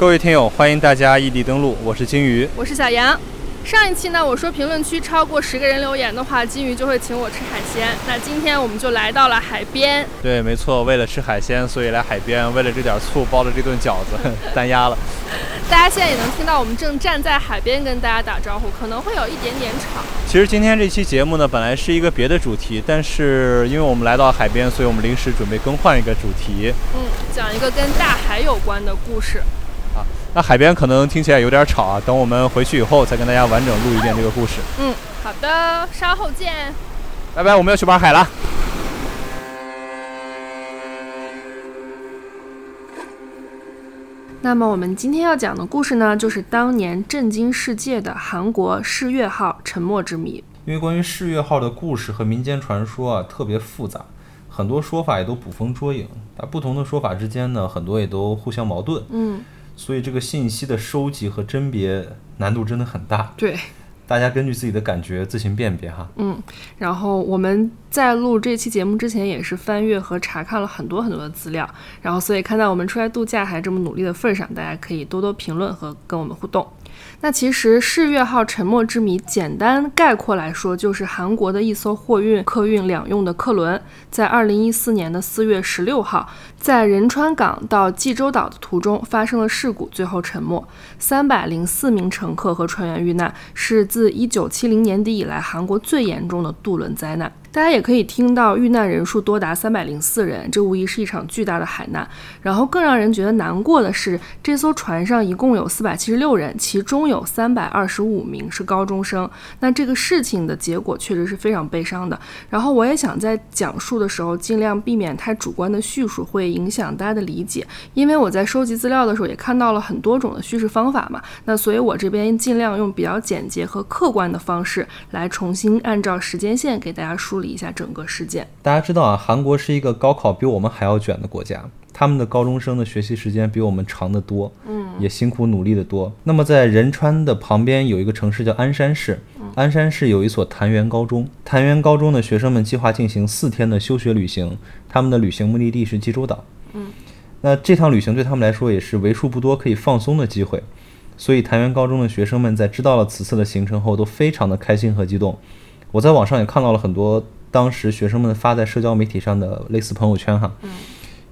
各位听友，欢迎大家异地登录，我是金鱼，我是小杨。上一期呢，我说评论区超过十个人留言的话，金鱼就会请我吃海鲜。那今天我们就来到了海边。对，没错，为了吃海鲜，所以来海边，为了这点醋包了这顿饺子，单压了。大家现在也能听到，我们正站在海边跟大家打招呼，可能会有一点点吵。其实今天这期节目呢，本来是一个别的主题，但是因为我们来到海边，所以我们临时准备更换一个主题。嗯，讲一个跟大海有关的故事。啊，那海边可能听起来有点吵啊，等我们回去以后再跟大家完整录一遍这个故事。嗯，好的，稍后见。拜拜，我们要去玩海了。那么我们今天要讲的故事呢，就是当年震惊世界的韩国世越号沉没之谜。因为关于世越号的故事和民间传说啊，特别复杂，很多说法也都捕风捉影。但不同的说法之间呢，很多也都互相矛盾。嗯，所以这个信息的收集和甄别难度真的很大。对。大家根据自己的感觉自行辨别哈。嗯，然后我们在录这期节目之前，也是翻阅和查看了很多很多的资料，然后所以看到我们出来度假还这么努力的份上，大家可以多多评论和跟我们互动。那其实世越号沉没之谜，简单概括来说，就是韩国的一艘货运、客运两用的客轮，在二零一四年的四月十六号，在仁川港到济州岛的途中发生了事故，最后沉没，三百零四名乘客和船员遇难，是自一九七零年底以来韩国最严重的渡轮灾难。大家也可以听到，遇难人数多达三百零四人，这无疑是一场巨大的海难。然后更让人觉得难过的是，这艘船上一共有四百七十六人，其中有三百二十五名是高中生。那这个事情的结果确实是非常悲伤的。然后我也想在讲述的时候尽量避免太主观的叙述，会影响大家的理解。因为我在收集资料的时候也看到了很多种的叙事方法嘛，那所以我这边尽量用比较简洁和客观的方式来重新按照时间线给大家梳。理一下整个事件。大家知道啊，韩国是一个高考比我们还要卷的国家，他们的高中生的学习时间比我们长得多，嗯，也辛苦努力的多。那么在仁川的旁边有一个城市叫鞍山市，鞍山市有一所潭元高中，潭元高中的学生们计划进行四天的休学旅行，他们的旅行目的地是济州岛，嗯，那这趟旅行对他们来说也是为数不多可以放松的机会，所以潭元高中的学生们在知道了此次的行程后都非常的开心和激动。我在网上也看到了很多。当时学生们发在社交媒体上的类似朋友圈哈，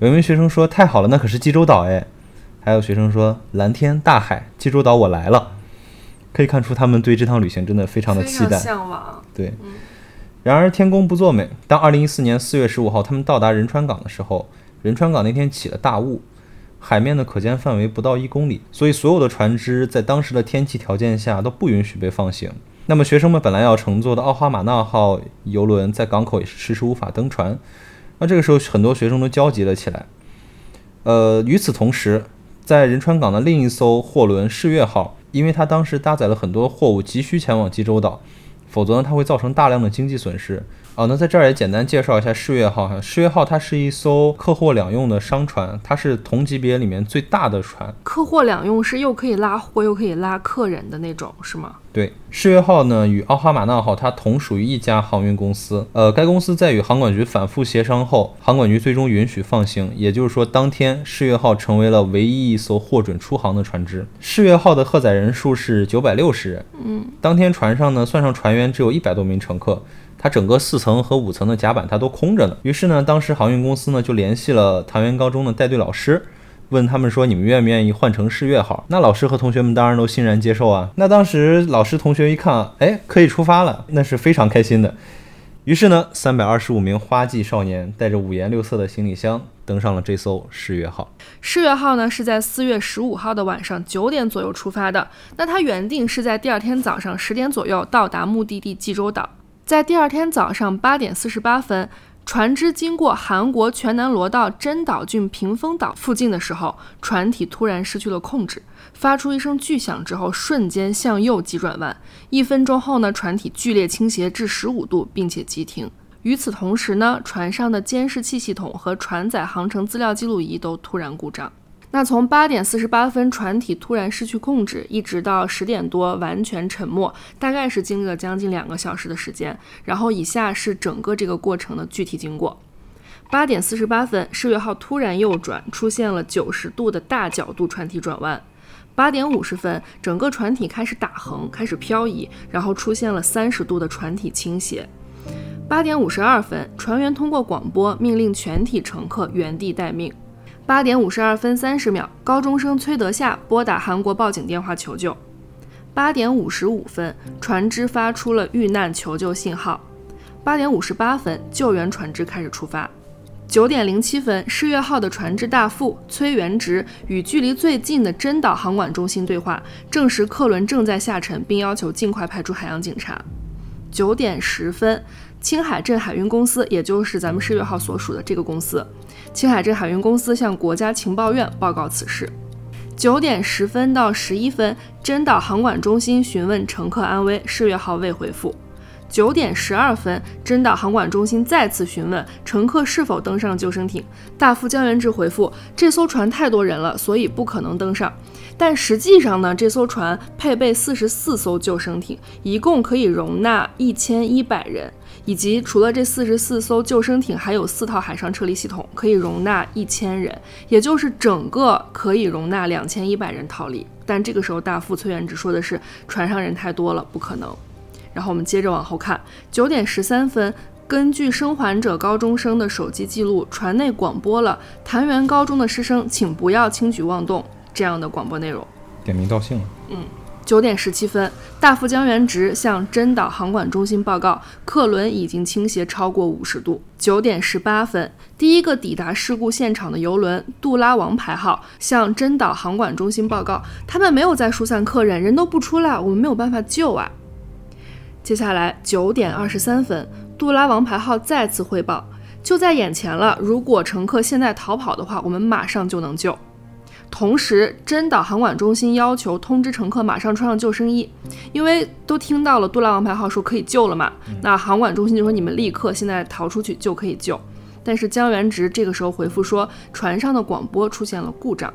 有一名学生说：“太好了，那可是济州岛哎。”还有学生说：“蓝天大海，济州岛我来了。”可以看出他们对这趟旅行真的非常的期待，向往。对，然而天公不作美，当二零一四年四月十五号他们到达仁川港的时候，仁川港那天起了大雾，海面的可见范围不到一公里，所以所有的船只在当时的天气条件下都不允许被放行。那么学生们本来要乘坐的奥哈马纳号游轮在港口也是迟迟无法登船。那这个时候很多学生都焦急了起来。呃，与此同时，在仁川港的另一艘货轮世越号，因为它当时搭载了很多货物，急需前往济州岛，否则呢它会造成大量的经济损失。哦，那在这儿也简单介绍一下世越号哈。世越号它是一艘客货两用的商船，它是同级别里面最大的船。客货两用是又可以拉货又可以拉客人的那种，是吗？对，世越号呢与奥哈马纳号它同属于一家航运公司。呃，该公司在与航管局反复协商后，航管局最终允许放行。也就是说，当天世越号成为了唯一一艘获准出航的船只。世越号的荷载人数是九百六十人。嗯，当天船上呢，算上船员，只有一百多名乘客。它整个四层和五层的甲板它都空着呢。于是呢，当时航运公司呢就联系了唐元高中的带队老师，问他们说：“你们愿不愿意换成世越号？”那老师和同学们当然都欣然接受啊。那当时老师同学一看，哎，可以出发了，那是非常开心的。于是呢，三百二十五名花季少年带着五颜六色的行李箱登上了这艘世越号。世越号呢是在四月十五号的晚上九点左右出发的。那它原定是在第二天早上十点左右到达目的地济州岛。在第二天早上八点四十八分，船只经过韩国全南罗道真岛郡屏风岛附近的时候，船体突然失去了控制，发出一声巨响之后，瞬间向右急转弯。一分钟后呢，船体剧烈倾斜至十五度，并且急停。与此同时呢，船上的监视器系统和船载航程资料记录仪都突然故障。那从八点四十八分船体突然失去控制，一直到十点多完全沉没，大概是经历了将近两个小时的时间。然后以下是整个这个过程的具体经过：八点四十八分，世越号突然右转，出现了九十度的大角度船体转弯。八点五十分，整个船体开始打横，开始漂移，然后出现了三十度的船体倾斜。八点五十二分，船员通过广播命令全体乘客原地待命。八点五十二分三十秒，高中生崔德夏拨打韩国报警电话求救。八点五十五分，船只发出了遇难求救信号。八点五十八分，救援船只开始出发。九点零七分，世越号的船只大副崔元直与距离最近的真岛航管中心对话，证实客轮正在下沉，并要求尽快派出海洋警察。九点十分，青海镇海运公司，也就是咱们世越号所属的这个公司，青海镇海运公司向国家情报院报告此事。九点十分到十一分，真岛航管中心询问乘客安危，世越号未回复。九点十二分，真岛航管中心再次询问乘客是否登上救生艇，大副江元志回复：这艘船太多人了，所以不可能登上。但实际上呢，这艘船配备四十四艘救生艇，一共可以容纳一千一百人，以及除了这四十四艘救生艇，还有四套海上撤离系统，可以容纳一千人，也就是整个可以容纳两千一百人逃离。但这个时候，大副崔元直说的是船上人太多了，不可能。然后我们接着往后看，九点十三分，根据生还者高中生的手机记录，船内广播了潭元高中的师生，请不要轻举妄动这样的广播内容。点名道姓了。嗯，九点十七分，大副江原直向真岛航管中心报告，客轮已经倾斜超过五十度。九点十八分，第一个抵达事故现场的游轮杜拉王牌号向真岛航管中心报告，他们没有在疏散客人，人都不出来，我们没有办法救啊。接下来九点二十三分，杜拉王牌号再次汇报，就在眼前了。如果乘客现在逃跑的话，我们马上就能救。同时，真岛航管中心要求通知乘客马上穿上救生衣，因为都听到了杜拉王牌号说可以救了嘛。那航管中心就说你们立刻现在逃出去就可以救。但是江原直这个时候回复说，船上的广播出现了故障。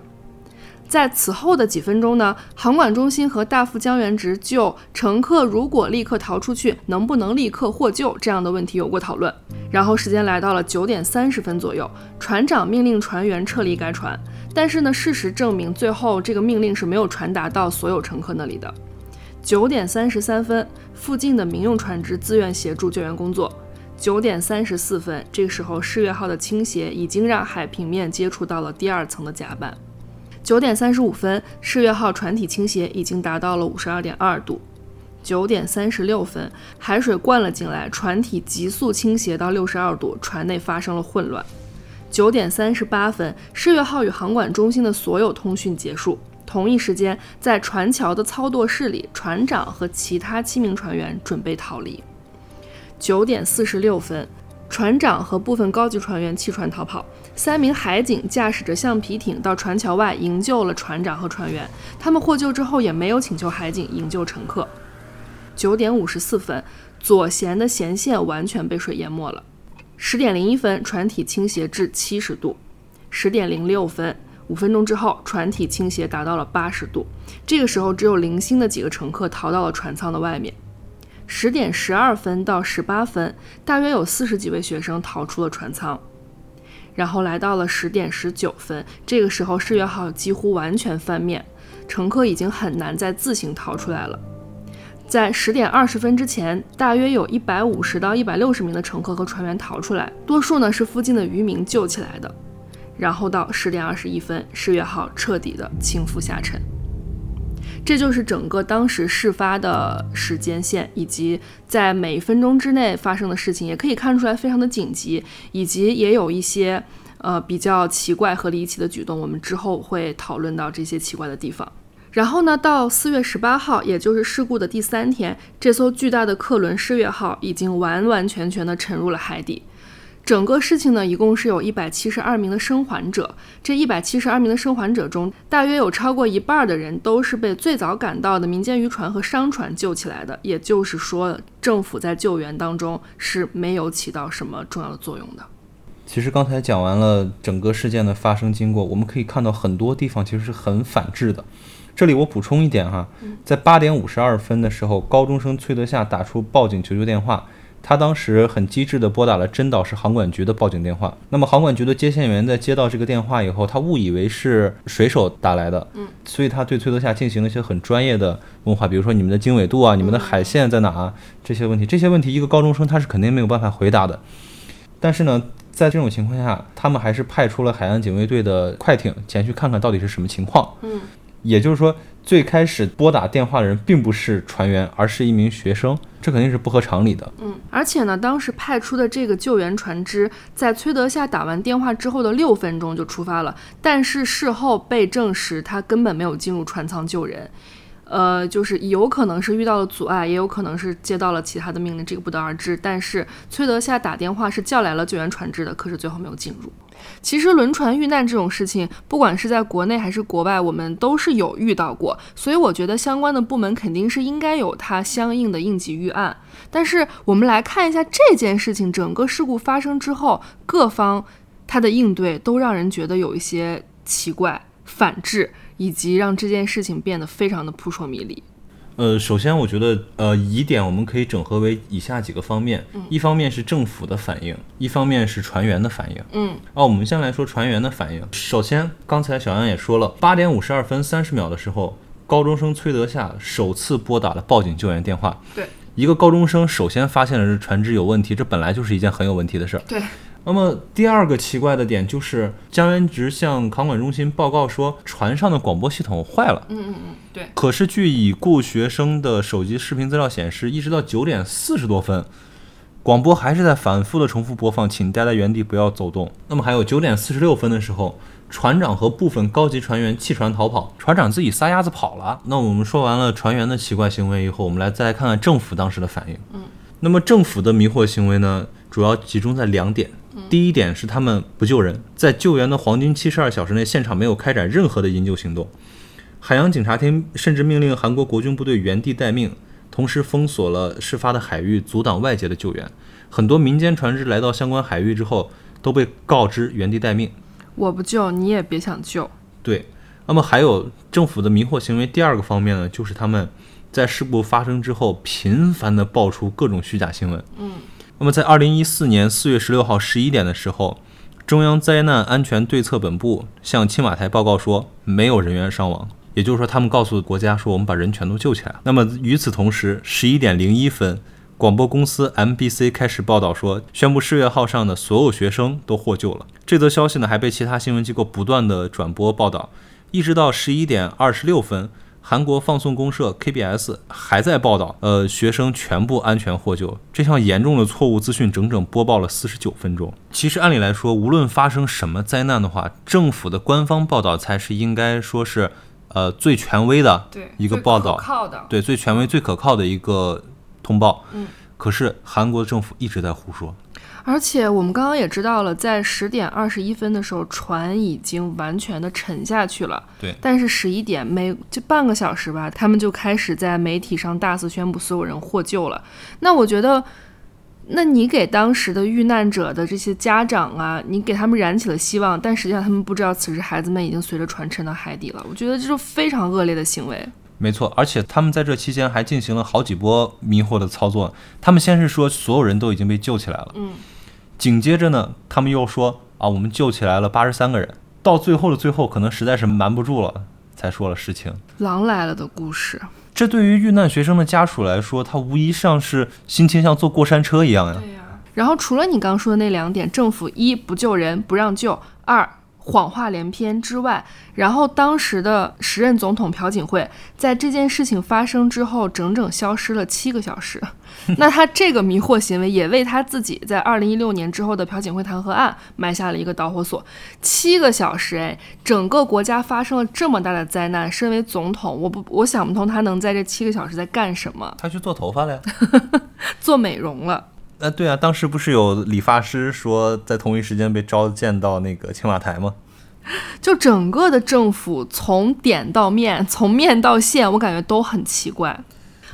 在此后的几分钟呢，航管中心和大副江原直就乘客如果立刻逃出去，能不能立刻获救这样的问题有过讨论。然后时间来到了九点三十分左右，船长命令船员撤离该船。但是呢，事实证明最后这个命令是没有传达到所有乘客那里的。九点三十三分，附近的民用船只自愿协助救援工作。九点三十四分，这个时候世越号的倾斜已经让海平面接触到了第二层的甲板。九点三十五分，世越号船体倾斜已经达到了五十二点二度。九点三十六分，海水灌了进来，船体急速倾斜到六十二度，船内发生了混乱。九点三十八分，世越号与航管中心的所有通讯结束。同一时间，在船桥的操舵室里，船长和其他七名船员准备逃离。九点四十六分。船长和部分高级船员弃船逃跑，三名海警驾驶着橡皮艇到船桥外营救了船长和船员。他们获救之后也没有请求海警营救乘客。九点五十四分，左舷的舷线完全被水淹没了。十点零一分，船体倾斜至七十度。十点零六分，五分钟之后，船体倾斜达到了八十度。这个时候，只有零星的几个乘客逃到了船舱的外面。十点十二分到十八分，大约有四十几位学生逃出了船舱。然后来到了十点十九分，这个时候世越号几乎完全翻面，乘客已经很难再自行逃出来了。在十点二十分之前，大约有一百五十到一百六十名的乘客和船员逃出来，多数呢是附近的渔民救起来的。然后到十点二十一分，世越号彻底的倾覆下沉。这就是整个当时事发的时间线，以及在每分钟之内发生的事情，也可以看出来非常的紧急，以及也有一些呃比较奇怪和离奇的举动。我们之后会讨论到这些奇怪的地方。然后呢，到四月十八号，也就是事故的第三天，这艘巨大的客轮世越号已经完完全全的沉入了海底。整个事情呢，一共是有一百七十二名的生还者。这一百七十二名的生还者中，大约有超过一半的人都是被最早赶到的民间渔船和商船救起来的。也就是说，政府在救援当中是没有起到什么重要的作用的。其实刚才讲完了整个事件的发生经过，我们可以看到很多地方其实是很反智的。这里我补充一点哈，在八点五十二分的时候，高中生崔德夏打出报警求救电话。他当时很机智地拨打了真岛市航管局的报警电话。那么航管局的接线员在接到这个电话以后，他误以为是水手打来的，嗯，所以他对崔德夏进行了一些很专业的问话，比如说你们的经纬度啊，你们的海线在哪啊这些问题。这些问题一个高中生他是肯定没有办法回答的。但是呢，在这种情况下，他们还是派出了海岸警卫队的快艇前去看看到底是什么情况。嗯，也就是说，最开始拨打电话的人并不是船员，而是一名学生，这肯定是不合常理的。嗯，而且呢，当时派出的这个救援船只在崔德夏打完电话之后的六分钟就出发了，但是事后被证实他根本没有进入船舱救人。呃，就是有可能是遇到了阻碍，也有可能是接到了其他的命令，这个不得而知。但是崔德夏打电话是叫来了救援船只的，可是最后没有进入。其实轮船遇难这种事情，不管是在国内还是国外，我们都是有遇到过，所以我觉得相关的部门肯定是应该有它相应的应急预案。但是我们来看一下这件事情，整个事故发生之后，各方它的应对都让人觉得有一些奇怪、反制。以及让这件事情变得非常的扑朔迷离。呃，首先我觉得，呃，疑点我们可以整合为以下几个方面，一方面是政府的反应，一方面是船员的反应。嗯，哦，我们先来说船员的反应。首先，刚才小杨也说了，八点五十二分三十秒的时候，高中生崔德夏首次拨打了报警救援电话。对，一个高中生首先发现了这船只有问题，这本来就是一件很有问题的事儿。对。那么第二个奇怪的点就是江原直向航管中心报告说，船上的广播系统坏了。嗯嗯嗯，对。可是据已故学生的手机视频资料显示，一直到九点四十多分，广播还是在反复的重复播放，请待在原地不要走动。那么还有九点四十六分的时候，船长和部分高级船员弃船逃跑，船长自己撒丫子跑了。那我们说完了船员的奇怪行为以后，我们来再来看看政府当时的反应。嗯。那么政府的迷惑行为呢，主要集中在两点。第一点是他们不救人，在救援的黄金七十二小时内，现场没有开展任何的营救行动。海洋警察厅甚至命令韩国国军部队原地待命，同时封锁了事发的海域，阻挡外界的救援。很多民间船只来到相关海域之后，都被告知原地待命。我不救，你也别想救。对。那么还有政府的迷惑行为，第二个方面呢，就是他们在事故发生之后，频繁的爆出各种虚假新闻。嗯。那么，在二零一四年四月十六号十一点的时候，中央灾难安全对策本部向青瓦台报告说，没有人员伤亡。也就是说，他们告诉国家说，我们把人全都救起来。那么，与此同时，十一点零一分，广播公司 MBC 开始报道说，宣布世越号上的所有学生都获救了。这则消息呢，还被其他新闻机构不断的转播报道，一直到十一点二十六分。韩国放送公社 KBS 还在报道，呃，学生全部安全获救。这项严重的错误资讯整整播报了四十九分钟。其实按理来说，无论发生什么灾难的话，政府的官方报道才是应该说是，呃，最权威的一个报道，对，最权威、最可靠的一个通报。嗯，可是韩国政府一直在胡说。而且我们刚刚也知道了，在十点二十一分的时候，船已经完全的沉下去了。对。但是十一点没就半个小时吧，他们就开始在媒体上大肆宣布所有人获救了。那我觉得，那你给当时的遇难者的这些家长啊，你给他们燃起了希望，但实际上他们不知道此时孩子们已经随着船沉到海底了。我觉得这是非常恶劣的行为。没错，而且他们在这期间还进行了好几波迷惑的操作。他们先是说所有人都已经被救起来了。嗯。紧接着呢，他们又说啊，我们救起来了八十三个人。到最后的最后，可能实在是瞒不住了，才说了实情。狼来了的故事，这对于遇难学生的家属来说，他无疑像是心情像坐过山车一样呀。对呀。然后除了你刚说的那两点，政府一不救人，不让救；二。谎话连篇之外，然后当时的时任总统朴槿惠在这件事情发生之后，整整消失了七个小时。那他这个迷惑行为，也为他自己在二零一六年之后的朴槿惠弹劾案埋下了一个导火索。七个小时，哎，整个国家发生了这么大的灾难，身为总统，我不，我想不通他能在这七个小时在干什么。他去做头发了呀，做美容了。呃，对啊，当时不是有理发师说在同一时间被召见到那个青瓦台吗？就整个的政府从点到面，从面到线，我感觉都很奇怪。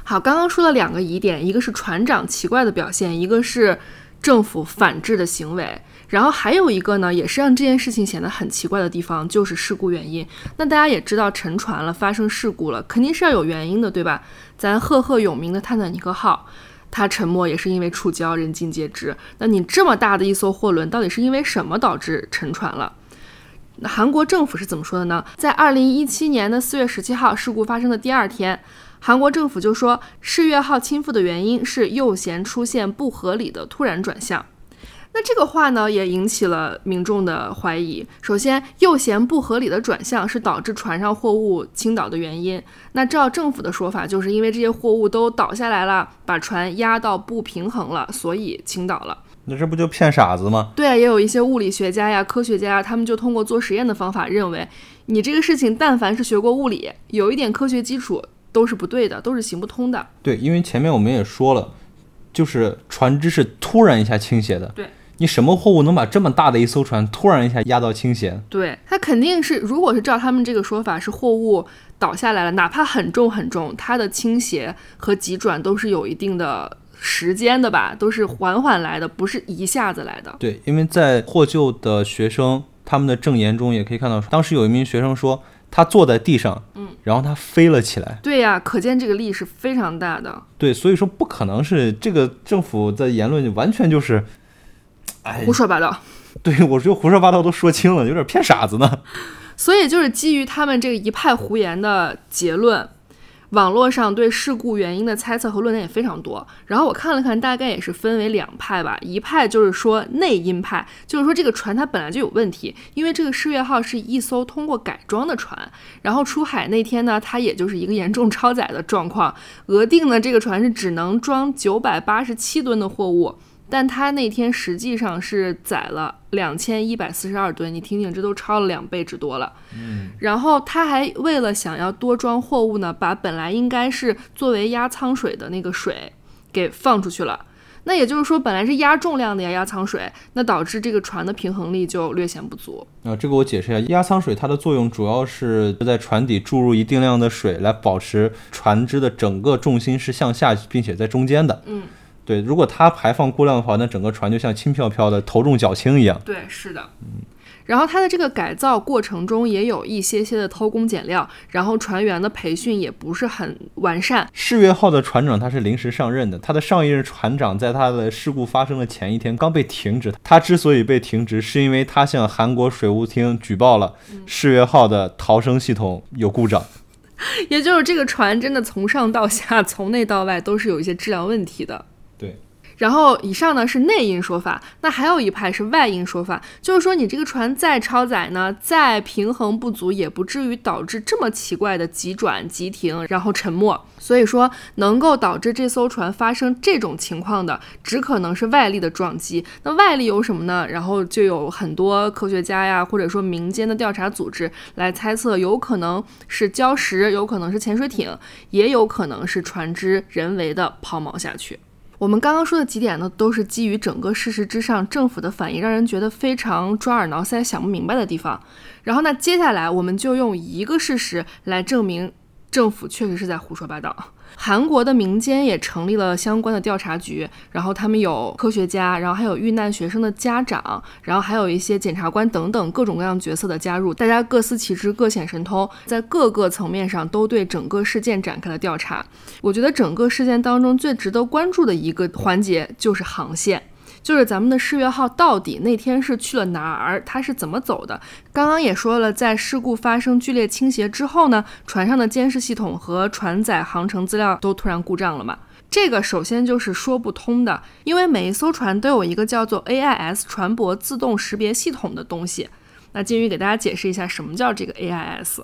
好，刚刚说了两个疑点，一个是船长奇怪的表现，一个是政府反制的行为，然后还有一个呢，也是让这件事情显得很奇怪的地方，就是事故原因。那大家也知道，沉船了，发生事故了，肯定是要有原因的，对吧？咱赫赫有名的泰坦尼克号。他沉没也是因为触礁，人尽皆知。那你这么大的一艘货轮，到底是因为什么导致沉船了？那韩国政府是怎么说的呢？在二零一七年的四月十七号，事故发生的第二天，韩国政府就说，世越号倾覆的原因是右舷出现不合理的突然转向。那这个话呢，也引起了民众的怀疑。首先，右舷不合理的转向是导致船上货物倾倒的原因。那照政府的说法，就是因为这些货物都倒下来了，把船压到不平衡了，所以倾倒了。那这不就骗傻子吗？对啊，也有一些物理学家呀、科学家呀，他们就通过做实验的方法认为，你这个事情，但凡是学过物理，有一点科学基础，都是不对的，都是行不通的。对，因为前面我们也说了，就是船只是突然一下倾斜的。对。你什么货物能把这么大的一艘船突然一下压到倾斜？对，它肯定是，如果是照他们这个说法，是货物倒下来了，哪怕很重很重，它的倾斜和急转都是有一定的时间的吧，都是缓缓来的，不是一下子来的。对，因为在获救的学生他们的证言中也可以看到，当时有一名学生说他坐在地上，嗯，然后他飞了起来。对呀，可见这个力是非常大的。对，所以说不可能是这个政府的言论完全就是。哎，胡说八道！对我就胡说八道都说清了，有点骗傻子呢。所以就是基于他们这个一派胡言的结论，网络上对事故原因的猜测和论点也非常多。然后我看了看，大概也是分为两派吧。一派就是说内因派，就是说这个船它本来就有问题，因为这个世越号是一艘通过改装的船，然后出海那天呢，它也就是一个严重超载的状况。额定的这个船是只能装九百八十七吨的货物。但他那天实际上是载了两千一百四十二吨，你听听，这都超了两倍之多了。嗯，然后他还为了想要多装货物呢，把本来应该是作为压舱水的那个水给放出去了。那也就是说，本来是压重量的呀，压舱水，那导致这个船的平衡力就略显不足。啊，这个我解释一下，压舱水它的作用主要是在船底注入一定量的水，来保持船只的整个重心是向下，并且在中间的。嗯。对，如果它排放过量的话，那整个船就像轻飘飘的，头重脚轻一样。对，是的。嗯，然后它的这个改造过程中也有一些些的偷工减料，然后船员的培训也不是很完善。世越号的船长他是临时上任的，他的上一任船长在他的事故发生的前一天刚被停职。他之所以被停职，是因为他向韩国水务厅举报了世越号的逃生系统有故障。也就是这个船真的从上到下，从内到外都是有一些质量问题的。对然后以上呢是内因说法，那还有一派是外因说法，就是说你这个船再超载呢，再平衡不足，也不至于导致这么奇怪的急转急停，然后沉没。所以说能够导致这艘船发生这种情况的，只可能是外力的撞击。那外力有什么呢？然后就有很多科学家呀，或者说民间的调查组织来猜测，有可能是礁石，有可能是潜水艇，也有可能是船只人为的抛锚下去。我们刚刚说的几点呢，都是基于整个事实之上，政府的反应让人觉得非常抓耳挠腮、想不明白的地方。然后呢，接下来我们就用一个事实来证明政府确实是在胡说八道。韩国的民间也成立了相关的调查局，然后他们有科学家，然后还有遇难学生的家长，然后还有一些检察官等等各种各样角色的加入，大家各司其职，各显神通，在各个层面上都对整个事件展开了调查。我觉得整个事件当中最值得关注的一个环节就是航线。就是咱们的世越号到底那天是去了哪儿？它是怎么走的？刚刚也说了，在事故发生剧烈倾斜之后呢，船上的监视系统和船载航程资料都突然故障了嘛？这个首先就是说不通的，因为每一艘船都有一个叫做 AIS 船舶自动识别系统的东西。那金鱼给大家解释一下，什么叫这个 AIS？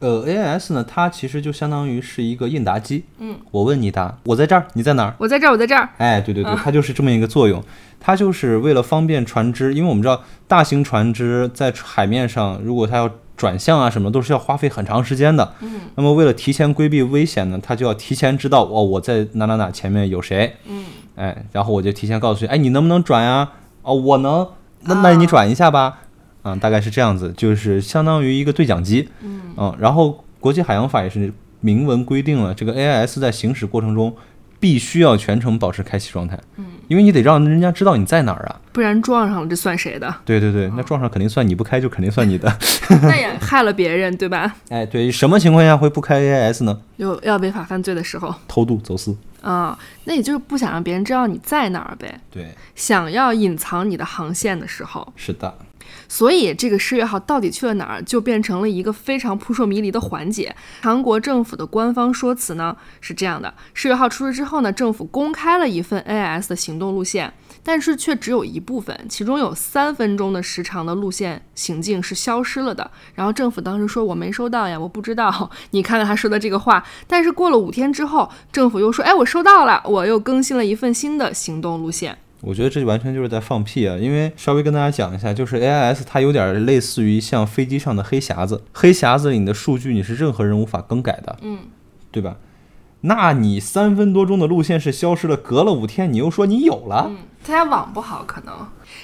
呃，AIS 呢，它其实就相当于是一个应答机。嗯，我问你答，我在这儿，你在哪儿？我在这儿，我在这儿。哎，对对对，它就是这么一个作用。它就是为了方便船只，因为我们知道大型船只在海面上，如果它要转向啊什么，都是要花费很长时间的。嗯，那么为了提前规避危险呢，它就要提前知道哦，我在哪哪哪前面有谁。嗯，哎，然后我就提前告诉你，哎，你能不能转呀？哦，我能，那那你转一下吧。嗯，大概是这样子，就是相当于一个对讲机。嗯，嗯，然后。国际海洋法也是明文规定了，这个 AIS 在行驶过程中必须要全程保持开启状态，嗯，因为你得让人家知道你在哪儿啊。不然撞上了，这算谁的？对对对，那撞上肯定算你不开，就肯定算你的。那也害了别人，对吧？哎，对，什么情况下会不开 AIS 呢？有要违法犯罪的时候，偷渡、走私。啊、那也就是不想让别人知道你在哪儿呗，对，想要隐藏你的航线的时候，是的。所以这个失月号到底去了哪儿，就变成了一个非常扑朔迷离的环节。韩国政府的官方说辞呢是这样的：世越号出事之后呢，政府公开了一份 AS 的行动路线，但是却只有一部分，其中有三分钟的时长的路线行径是消失了的。然后政府当时说我没收到呀，我不知道。你看看他说的这个话，但是过了五天之后，政府又说，哎，我收到了，我又更新了一份新的行动路线。我觉得这完全就是在放屁啊！因为稍微跟大家讲一下，就是 AIS 它有点类似于像飞机上的黑匣子，黑匣子里你的数据你是任何人无法更改的，嗯，对吧？那你三分多钟的路线是消失了，隔了五天你又说你有了，嗯，他家网不好可能。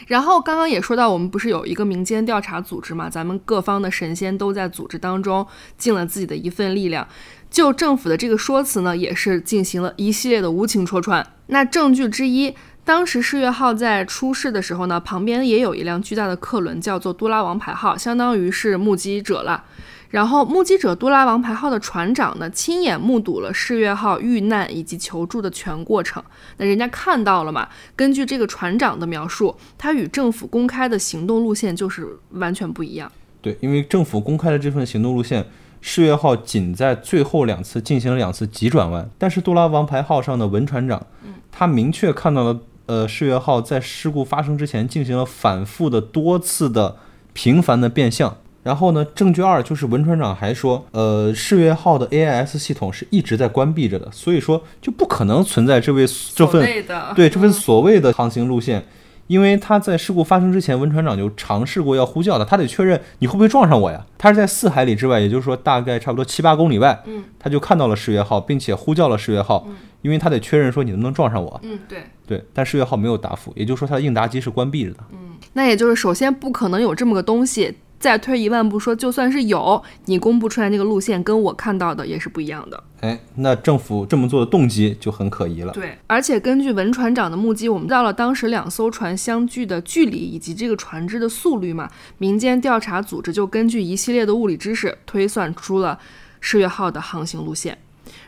然后刚刚也说到，我们不是有一个民间调查组织嘛？咱们各方的神仙都在组织当中尽了自己的一份力量。就政府的这个说辞呢，也是进行了一系列的无情戳穿。那证据之一。当时世越号在出事的时候呢，旁边也有一辆巨大的客轮，叫做多拉王牌号，相当于是目击者了。然后目击者多拉王牌号的船长呢，亲眼目睹了世越号遇难以及求助的全过程。那人家看到了嘛？根据这个船长的描述，他与政府公开的行动路线就是完全不一样。对，因为政府公开的这份行动路线，世越号仅在最后两次进行了两次急转弯，但是多拉王牌号上的文船长，他明确看到了。呃，世越号在事故发生之前进行了反复的多次的频繁的变向。然后呢，证据二就是文船长还说，呃，世越号的 AIS 系统是一直在关闭着的，所以说就不可能存在这位这份对这份所谓的航行路线，因为他在事故发生之前，文船长就尝试过要呼叫他，他得确认你会不会撞上我呀？他是在四海里之外，也就是说大概差不多七八公里外，嗯，他就看到了世越号，并且呼叫了世越号。因为他得确认说你能不能撞上我，嗯，对，对，但世越号没有答复，也就是说他的应答机是关闭着的，嗯，那也就是首先不可能有这么个东西，再推一万步说，就算是有，你公布出来那个路线跟我看到的也是不一样的，哎，那政府这么做的动机就很可疑了，对，而且根据文船长的目击，我们到了当时两艘船相距的距离以及这个船只的速率嘛，民间调查组织就根据一系列的物理知识推算出了世越号的航行路线。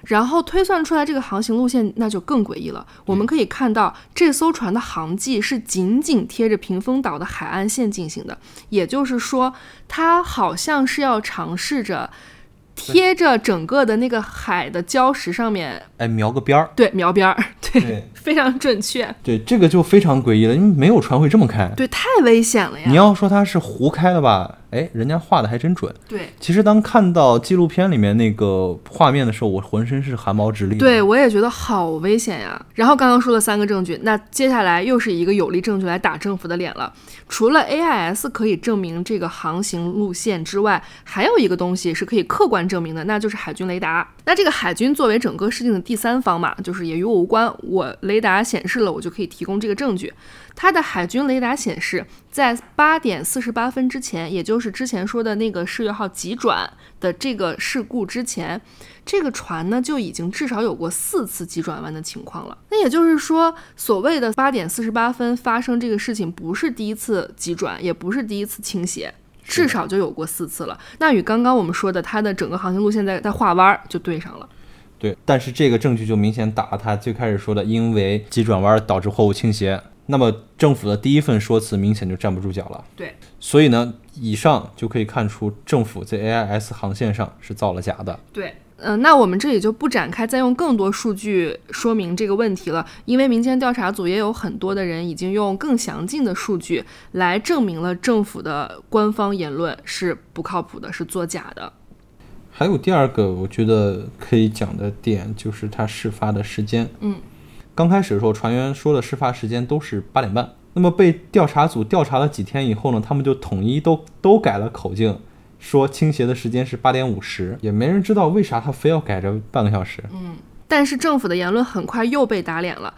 然后推算出来这个航行路线，那就更诡异了。我们可以看到，这艘船的航迹是紧紧贴着屏风岛的海岸线进行的，也就是说，它好像是要尝试着贴着整个的那个海的礁石上面，哎，描个边儿。对，描边儿，对，非常准确。对，这个就非常诡异了，因为没有船会这么开。对，太危险了呀！你要说它是胡开的吧？哎，人家画的还真准。对，其实当看到纪录片里面那个画面的时候，我浑身是汗毛直立。对，我也觉得好危险呀。然后刚刚说了三个证据，那接下来又是一个有力证据来打政府的脸了。除了 AIS 可以证明这个航行路线之外，还有一个东西是可以客观证明的，那就是海军雷达。那这个海军作为整个事情的第三方嘛，就是也与我无关，我雷达显示了，我就可以提供这个证据。它的海军雷达显示，在八点四十八分之前，也就是之前说的那个世越号急转的这个事故之前，这个船呢就已经至少有过四次急转弯的情况了。那也就是说，所谓的八点四十八分发生这个事情，不是第一次急转，也不是第一次倾斜，至少就有过四次了。那与刚刚我们说的它的整个航行路线在在画弯就对上了。对，但是这个证据就明显打了他最开始说的，因为急转弯导致货物倾斜。那么政府的第一份说辞明显就站不住脚了。对，所以呢，以上就可以看出政府在 AIS 航线上是造了假的。对，嗯，那我们这里就不展开再用更多数据说明这个问题了，因为民间调查组也有很多的人已经用更详尽的数据来证明了政府的官方言论是不靠谱的，是作假的。还有第二个，我觉得可以讲的点就是它事发的时间。嗯。刚开始的时候，船员说的事发时间都是八点半。那么被调查组调查了几天以后呢，他们就统一都都改了口径，说倾斜的时间是八点五十。也没人知道为啥他非要改这半个小时。嗯，但是政府的言论很快又被打脸了。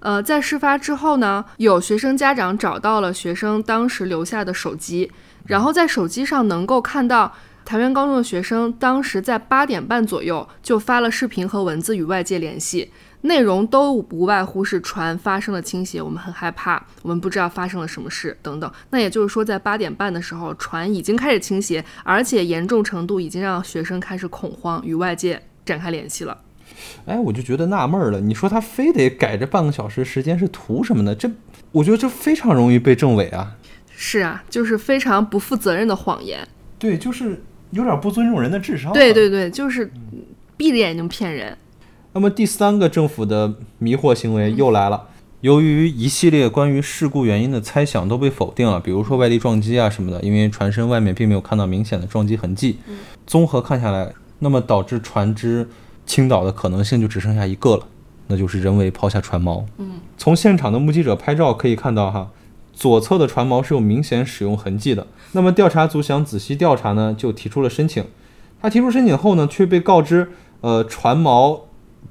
呃，在事发之后呢，有学生家长找到了学生当时留下的手机，然后在手机上能够看到台湾高中的学生当时在八点半左右就发了视频和文字与外界联系。内容都无外乎是船发生了倾斜，我们很害怕，我们不知道发生了什么事等等。那也就是说，在八点半的时候，船已经开始倾斜，而且严重程度已经让学生开始恐慌，与外界展开联系了。哎，我就觉得纳闷儿了，你说他非得改这半个小时时间是图什么呢？这我觉得这非常容易被证伪啊。是啊，就是非常不负责任的谎言。对，就是有点不尊重人的智商。对对对，就是闭着眼睛骗人。那么第三个政府的迷惑行为又来了，由于一系列关于事故原因的猜想都被否定了，比如说外力撞击啊什么的，因为船身外面并没有看到明显的撞击痕迹。综合看下来，那么导致船只倾倒的可能性就只剩下一个了，那就是人为抛下船锚。嗯，从现场的目击者拍照可以看到，哈，左侧的船锚是有明显使用痕迹的。那么调查组想仔细调查呢，就提出了申请。他提出申请后呢，却被告知，呃，船锚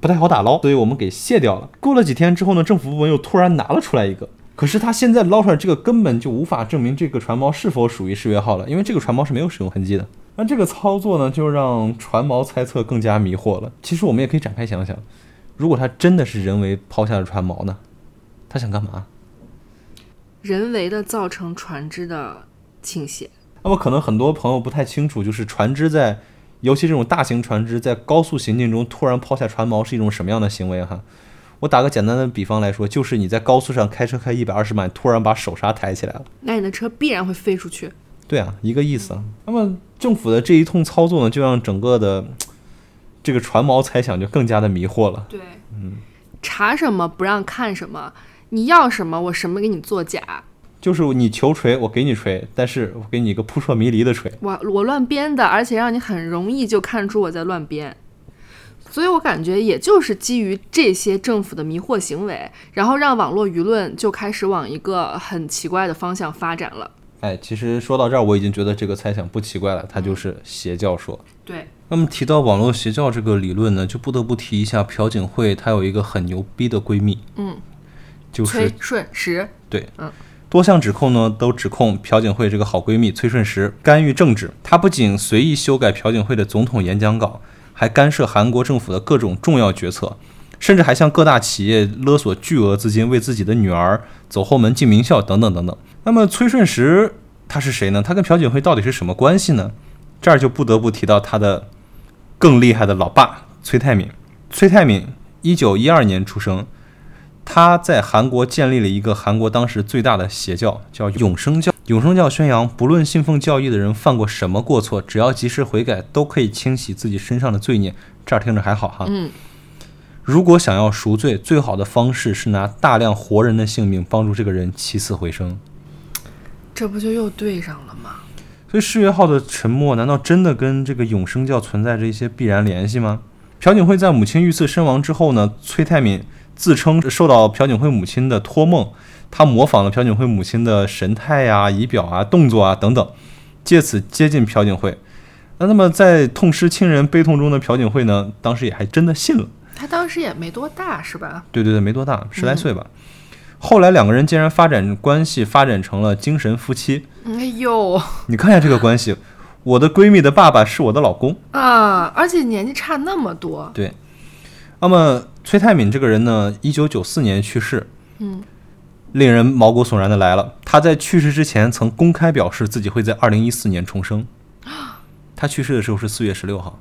不太好打捞，所以我们给卸掉了。过了几天之后呢，政府部门又突然拿了出来一个，可是他现在捞出来这个根本就无法证明这个船锚是否属于世越号了，因为这个船锚是没有使用痕迹的。那这个操作呢，就让船锚猜测更加迷惑了。其实我们也可以展开想想，如果他真的是人为抛下的船锚呢，他想干嘛？人为的造成船只的倾斜。那么可能很多朋友不太清楚，就是船只在，尤其这种大型船只在高速行进中突然抛下船锚是一种什么样的行为哈？我打个简单的比方来说，就是你在高速上开车开一百二十迈，突然把手刹抬起来了，那你的车必然会飞出去。对啊，一个意思啊。那么政府的这一通操作呢，就让整个的这个船锚猜想就更加的迷惑了。对，嗯，查什么不让看什么，你要什么我什么给你作假。就是你求锤，我给你锤，但是我给你一个扑朔迷离的锤。我我乱编的，而且让你很容易就看出我在乱编。所以我感觉，也就是基于这些政府的迷惑行为，然后让网络舆论就开始往一个很奇怪的方向发展了。哎，其实说到这儿，我已经觉得这个猜想不奇怪了，它就是邪教说。对。那么提到网络邪教这个理论呢，就不得不提一下朴槿惠，她有一个很牛逼的闺蜜，嗯，就是崔顺实。对，嗯。多项指控呢，都指控朴槿惠这个好闺蜜崔顺实干预政治。她不仅随意修改朴槿惠的总统演讲稿，还干涉韩国政府的各种重要决策，甚至还向各大企业勒索巨额资金，为自己的女儿走后门进名校等等等等。那么崔顺实他是谁呢？他跟朴槿惠到底是什么关系呢？这儿就不得不提到他的更厉害的老爸崔泰敏。崔泰敏一九一二年出生。他在韩国建立了一个韩国当时最大的邪教，叫永生教。永生教宣扬，不论信奉教义的人犯过什么过错，只要及时悔改，都可以清洗自己身上的罪孽。这儿听着还好哈。嗯。如果想要赎罪，最好的方式是拿大量活人的性命帮助这个人起死回生。这不就又对上了吗？所以世越号的沉没，难道真的跟这个永生教存在着一些必然联系吗？朴槿惠在母亲遇刺身亡之后呢？崔泰敏。自称受到朴槿惠母亲的托梦，他模仿了朴槿惠母亲的神态呀、仪表啊、动作啊等等，借此接近朴槿惠。那那么在痛失亲人悲痛中的朴槿惠呢，当时也还真的信了。他当时也没多大是吧？对对对，没多大，十来岁吧。后来两个人竟然发展关系，发展成了精神夫妻。哎呦，你看一下这个关系，我的闺蜜的爸爸是我的老公啊，而且年纪差那么多。对，那么。崔泰敏这个人呢，一九九四年去世。嗯，令人毛骨悚然的来了，他在去世之前曾公开表示自己会在二零一四年重生。他去世的时候是四月十六号。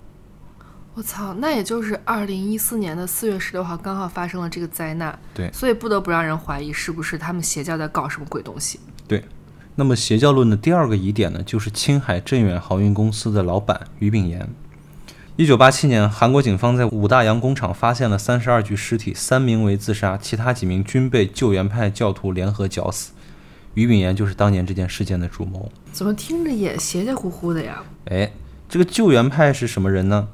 我操，那也就是二零一四年的四月十六号，刚好发生了这个灾难。对，所以不得不让人怀疑，是不是他们邪教在搞什么鬼东西？对。那么邪教论的第二个疑点呢，就是青海镇远航运公司的老板于炳炎。一九八七年，韩国警方在五大洋工厂发现了三十二具尸体，三名为自杀，其他几名均被救援派教徒联合绞死。于炳炎就是当年这件事件的主谋。怎么听着也邪邪乎乎的呀？哎，这个救援派是什么人呢？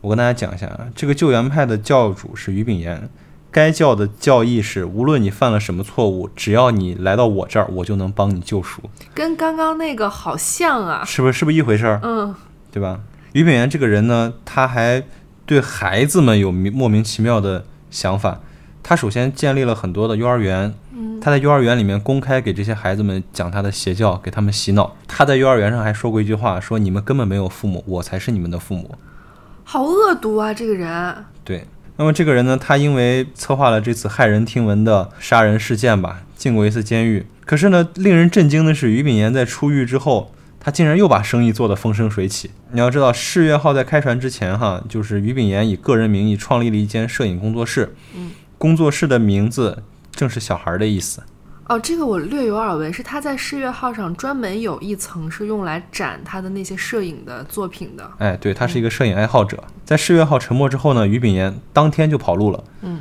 我跟大家讲一下啊，这个救援派的教主是于炳炎。该教的教义是，无论你犯了什么错误，只要你来到我这儿，我就能帮你救赎。跟刚刚那个好像啊，是不是？是不是一回事儿？嗯，对吧？于炳炎这个人呢，他还对孩子们有莫名其妙的想法。他首先建立了很多的幼儿园，他在幼儿园里面公开给这些孩子们讲他的邪教，给他们洗脑。他在幼儿园上还说过一句话，说你们根本没有父母，我才是你们的父母。好恶毒啊，这个人。对。那么这个人呢，他因为策划了这次骇人听闻的杀人事件吧，进过一次监狱。可是呢，令人震惊的是，于炳炎在出狱之后，他竟然又把生意做得风生水起。你要知道，世越号在开船之前，哈，就是于炳炎以个人名义创立了一间摄影工作室，嗯，工作室的名字正是小孩的意思。哦，这个我略有耳闻，是他在世越号上专门有一层是用来展他的那些摄影的作品的。哎，对他是一个摄影爱好者。在世越号沉没之后呢，于炳炎当天就跑路了。嗯，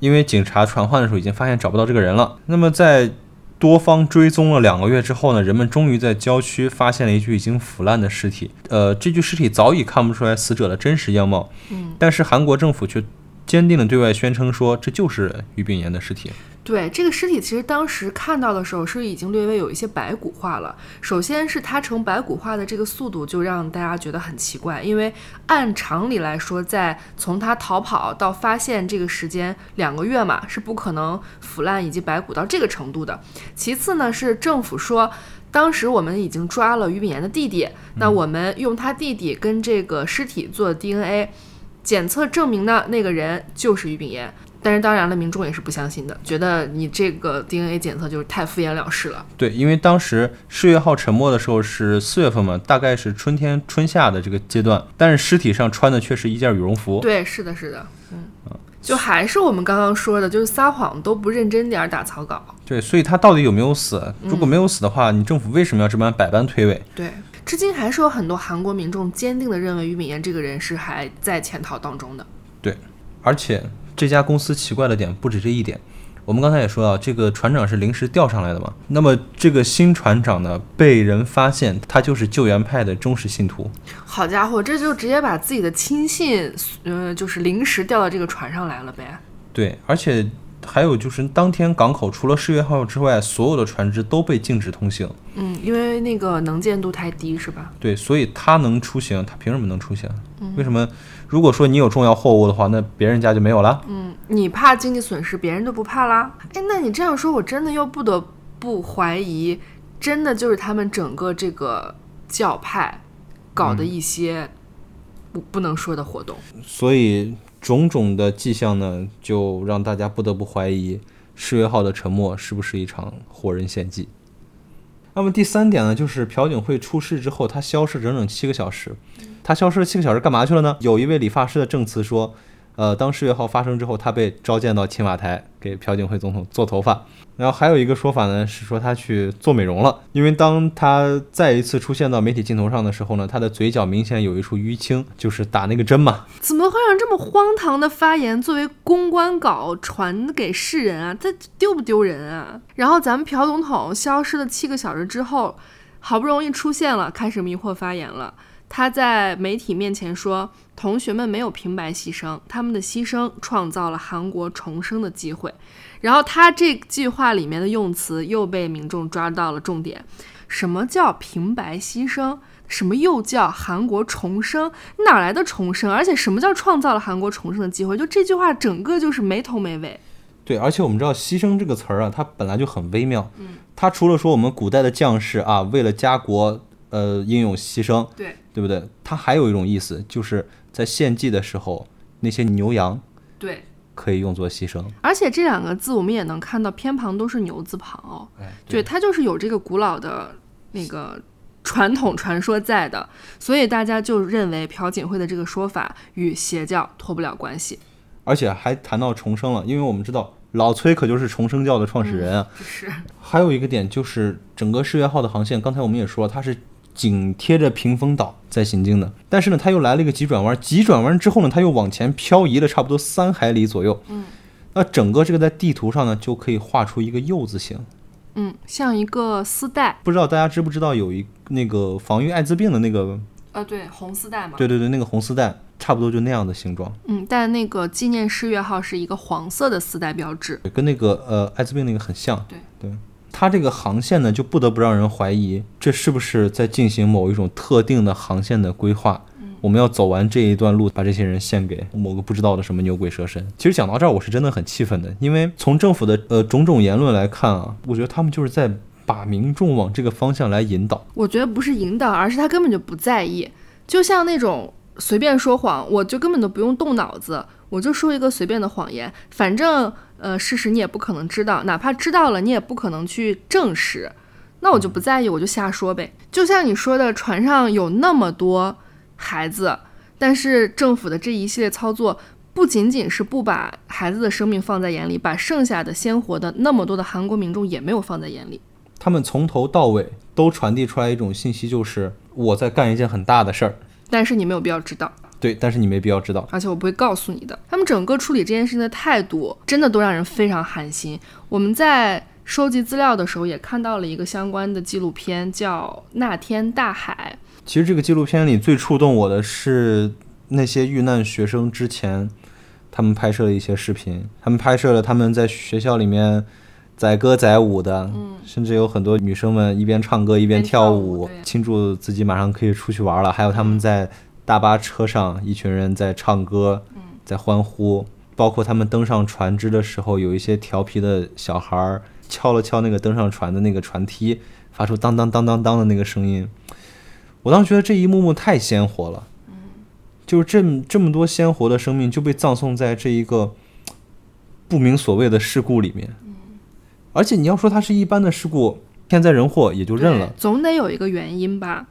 因为警察传唤的时候已经发现找不到这个人了。那么在多方追踪了两个月之后呢，人们终于在郊区发现了一具已经腐烂的尸体。呃，这具尸体早已看不出来死者的真实样貌。嗯，但是韩国政府却坚定地对外宣称说，这就是于炳炎的尸体。对这个尸体，其实当时看到的时候是已经略微有一些白骨化了。首先是它成白骨化的这个速度就让大家觉得很奇怪，因为按常理来说，在从他逃跑到发现这个时间两个月嘛，是不可能腐烂以及白骨到这个程度的。其次呢，是政府说。当时我们已经抓了于炳炎的弟弟，那我们用他弟弟跟这个尸体做 DNA 检测，证明的那个人就是于炳炎。但是当然了，民众也是不相信的，觉得你这个 DNA 检测就是太敷衍了事了。对，因为当时世越号沉没的时候是四月份嘛，大概是春天春夏的这个阶段，但是尸体上穿的却是一件羽绒服。对，是的，是的，嗯，就还是我们刚刚说的，就是撒谎都不认真点儿打草稿。对，所以他到底有没有死？如果没有死的话，你政府为什么要这般百般推诿？对，至今还是有很多韩国民众坚定地认为俞敏炎这个人是还在潜逃当中的。对，而且这家公司奇怪的点不止这一点。我们刚才也说到，这个船长是临时调上来的嘛。那么这个新船长呢，被人发现他就是救援派的忠实信徒。好家伙，这就直接把自己的亲信，呃，就是临时调到这个船上来了呗。对，而且还有就是当天港口除了世越号之外，所有的船只都被禁止通行。嗯，因为那个能见度太低，是吧？对，所以他能出行，他凭什么能出行？为什么？如果说你有重要货物的话，那别人家就没有了。嗯，你怕经济损失，别人就不怕啦。哎，那你这样说，我真的又不得不怀疑，真的就是他们整个这个教派搞的一些不不能说的活动。所以种种的迹象呢，就让大家不得不怀疑世越号的沉没是不是一场活人献祭。那么第三点呢，就是朴槿惠出事之后，她消失整整七个小时。她消失了七个小时干嘛去了呢？有一位理发师的证词说，呃，当世越号发生之后，他被召见到青瓦台给朴槿惠总统做头发。然后还有一个说法呢，是说他去做美容了，因为当他再一次出现到媒体镜头上的时候呢，他的嘴角明显有一处淤青，就是打那个针嘛。怎么会让这么荒唐的发言作为公关稿传给世人啊？这丢不丢人啊？然后咱们朴总统消失了七个小时之后，好不容易出现了，开始迷惑发言了。他在媒体面前说：“同学们没有平白牺牲，他们的牺牲创造了韩国重生的机会。”然后他这句话里面的用词又被民众抓到了重点。什么叫平白牺牲？什么又叫韩国重生？哪来的重生？而且什么叫创造了韩国重生的机会？就这句话整个就是没头没尾。对，而且我们知道“牺牲”这个词儿啊，它本来就很微妙。嗯，它除了说我们古代的将士啊，为了家国，呃，英勇牺牲，对，对不对？它还有一种意思，就是在献祭的时候，那些牛羊对。可以用作牺牲。而且这两个字我们也能看到偏旁都是牛字旁哦。哎，对，它就是有这个古老的那个传统传说在的，所以大家就认为朴槿惠的这个说法与邪教脱不了关系。而且还谈到重生了，因为我们知道老崔可就是重生教的创始人啊。是。还有一个点就是整个世越号的航线，刚才我们也说了，它是紧贴着屏风岛在行进的，但是呢，它又来了一个急转弯，急转弯之后呢，它又往前漂移了差不多三海里左右。嗯。那整个这个在地图上呢，就可以画出一个 U 字形。嗯，像一个丝带。不知道大家知不知道有一那个防御艾滋病的那个？呃，对，红丝带嘛。对对对，那个红丝带差不多就那样的形状。嗯，但那个纪念世越号是一个黄色的丝带标志，跟那个呃艾滋病那个很像。对对。它这个航线呢，就不得不让人怀疑，这是不是在进行某一种特定的航线的规划？我们要走完这一段路，把这些人献给某个不知道的什么牛鬼蛇神。其实讲到这儿，我是真的很气愤的，因为从政府的呃种种言论来看啊，我觉得他们就是在把民众往这个方向来引导。我觉得不是引导，而是他根本就不在意，就像那种随便说谎，我就根本都不用动脑子。我就说一个随便的谎言，反正呃事实你也不可能知道，哪怕知道了你也不可能去证实，那我就不在意，我就瞎说呗。就像你说的，船上有那么多孩子，但是政府的这一系列操作。不仅仅是不把孩子的生命放在眼里，把剩下的鲜活的那么多的韩国民众也没有放在眼里。他们从头到尾都传递出来一种信息，就是我在干一件很大的事儿，但是你没有必要知道。对，但是你没必要知道，而且我不会告诉你的。他们整个处理这件事情的态度，真的都让人非常寒心。我们在收集资料的时候，也看到了一个相关的纪录片，叫《那天大海》。其实这个纪录片里最触动我的是那些遇难学生之前。他们拍摄了一些视频，他们拍摄了他们在学校里面载歌载舞的，甚至有很多女生们一边唱歌一边跳舞，庆祝自己马上可以出去玩了。还有他们在大巴车上，一群人在唱歌，在欢呼。包括他们登上船只的时候，有一些调皮的小孩敲了敲那个登上船的那个船梯，发出当当当当当的那个声音。我当时觉得这一幕幕太鲜活了。就是这这么多鲜活的生命就被葬送在这一个不明所谓的事故里面，而且你要说它是一般的事故，天灾人祸也就认了，总得有一个原因吧？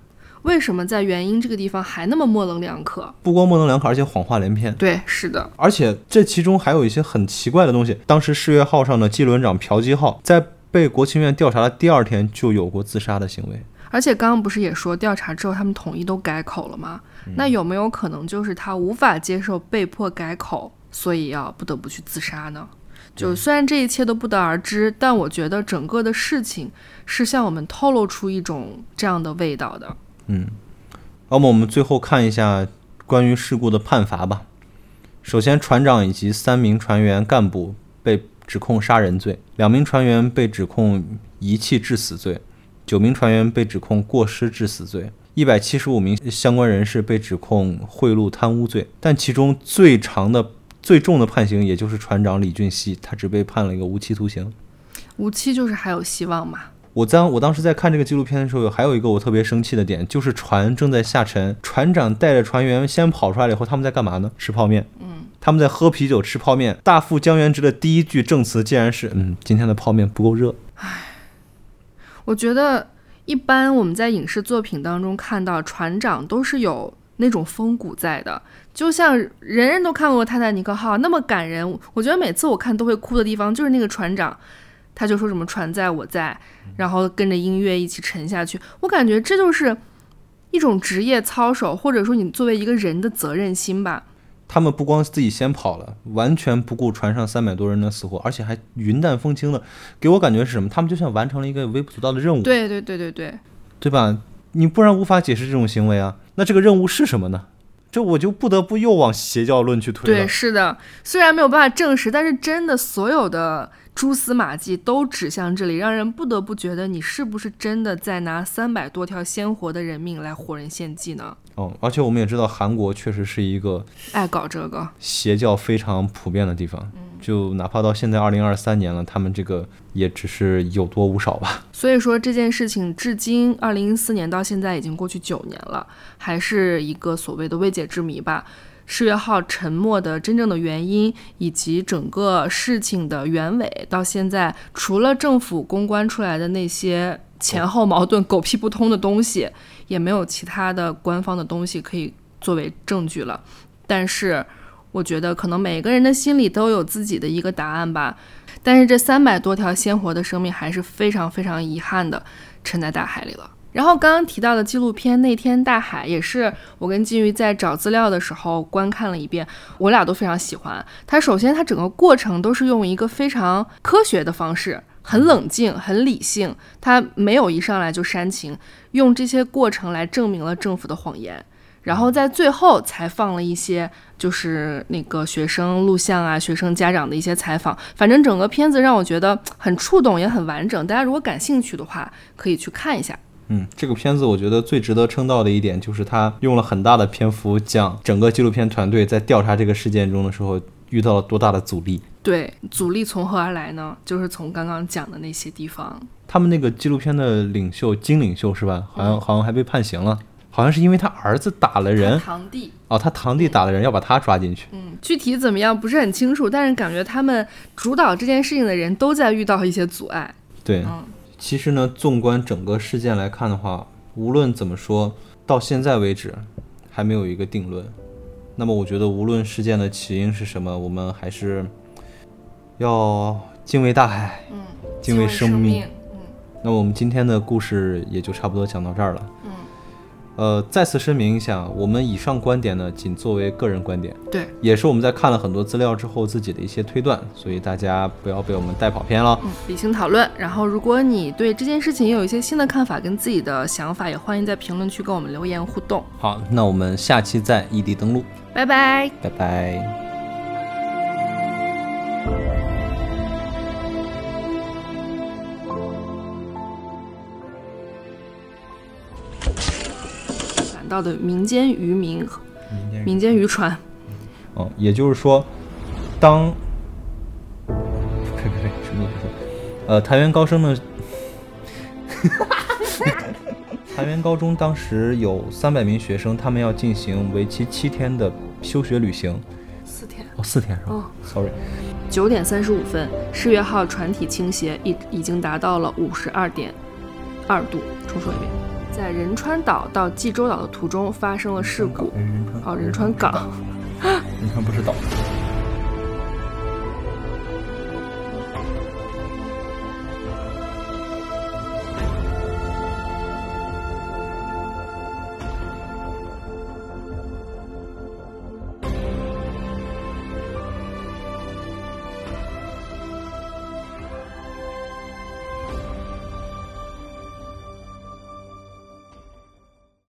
为什么在原因这个地方还那么模棱两可？不光模棱两可，而且谎话连篇。对，是的，而且这其中还有一些很奇怪的东西。当时世越号上的机轮长朴基浩在被国情院调查的第二天就有过自杀的行为。而且刚刚不是也说调查之后他们统一都改口了吗？那有没有可能就是他无法接受被迫改口，所以要不得不去自杀呢？就虽然这一切都不得而知，但我觉得整个的事情是向我们透露出一种这样的味道的。嗯，那么我们最后看一下关于事故的判罚吧。首先，船长以及三名船员干部被指控杀人罪，两名船员被指控遗弃致死罪。九名船员被指控过失致死罪，一百七十五名相关人士被指控贿赂贪污罪，但其中最长的、最重的判刑，也就是船长李俊熙，他只被判了一个无期徒刑。无期就是还有希望嘛？我当我当时在看这个纪录片的时候，还有一个我特别生气的点，就是船正在下沉，船长带着船员先跑出来了以后，他们在干嘛呢？吃泡面。嗯，他们在喝啤酒、吃泡面。大副江元直的第一句证词竟然是：“嗯，今天的泡面不够热。”唉。我觉得一般我们在影视作品当中看到船长都是有那种风骨在的，就像人人都看过《泰坦尼克号》那么感人。我觉得每次我看都会哭的地方就是那个船长，他就说什么“船在我在”，然后跟着音乐一起沉下去。我感觉这就是一种职业操守，或者说你作为一个人的责任心吧。他们不光自己先跑了，完全不顾船上三百多人的死活，而且还云淡风轻的，给我感觉是什么？他们就像完成了一个微不足道的任务。对对对对对，对吧？你不然无法解释这种行为啊。那这个任务是什么呢？这我就不得不又往邪教论去推了。对，是的，虽然没有办法证实，但是真的所有的。蛛丝马迹都指向这里，让人不得不觉得你是不是真的在拿三百多条鲜活的人命来活人献祭呢？哦，而且我们也知道，韩国确实是一个爱搞这个邪教非常普遍的地方。嗯，就哪怕到现在二零二三年了，他们这个也只是有多无少吧。所以说这件事情至今二零一四年到现在已经过去九年了，还是一个所谓的未解之谜吧。世越号沉没的真正的原因，以及整个事情的原委，到现在除了政府公关出来的那些前后矛盾、狗屁不通的东西，也没有其他的官方的东西可以作为证据了。但是，我觉得可能每个人的心里都有自己的一个答案吧。但是这三百多条鲜活的生命还是非常非常遗憾的沉在大海里了。然后刚刚提到的纪录片《那天大海》也是我跟金鱼在找资料的时候观看了一遍，我俩都非常喜欢。它首先它整个过程都是用一个非常科学的方式，很冷静、很理性，它没有一上来就煽情，用这些过程来证明了政府的谎言。然后在最后才放了一些就是那个学生录像啊、学生家长的一些采访。反正整个片子让我觉得很触动，也很完整。大家如果感兴趣的话，可以去看一下。嗯，这个片子我觉得最值得称道的一点就是他用了很大的篇幅讲整个纪录片团队在调查这个事件中的时候遇到了多大的阻力。对，阻力从何而来呢？就是从刚刚讲的那些地方。他们那个纪录片的领袖金领袖是吧？好像好像还被判刑了。好像是因为他儿子打了人堂弟。哦，他堂弟打了人，要把他抓进去。嗯，具体怎么样不是很清楚，但是感觉他们主导这件事情的人都在遇到一些阻碍。对，嗯其实呢，纵观整个事件来看的话，无论怎么说，到现在为止还没有一个定论。那么，我觉得无论事件的起因是什么，我们还是要敬畏大海，嗯，敬畏生命。嗯那么我们今天的故事也就差不多讲到这儿了。嗯，呃，再次声明一下，我们以上观点呢，仅作为个人观点，对，也是我们在看了很多资料之后自己的一些推断，所以大家不要被我们带跑偏了。嗯，理性讨论。然后，如果你对这件事情有一些新的看法跟自己的想法，也欢迎在评论区跟我们留言互动。好，那我们下期再异地登录，拜拜。拜拜。谈到的民间渔民、民间渔船，哦，也就是说，当，呸呸呸，什么都不说。呃，潭源高升呢，潭源高中当时有三百名学生，他们要进行为期七天的休学旅行。四天。哦，四天是吧、哦 s o r r y 九点三十五分，世越号船体倾斜已已经达到了五十二点二度。重说一遍，在仁川岛到济州岛的途中发生了事故。哦，仁川港。仁川不是岛。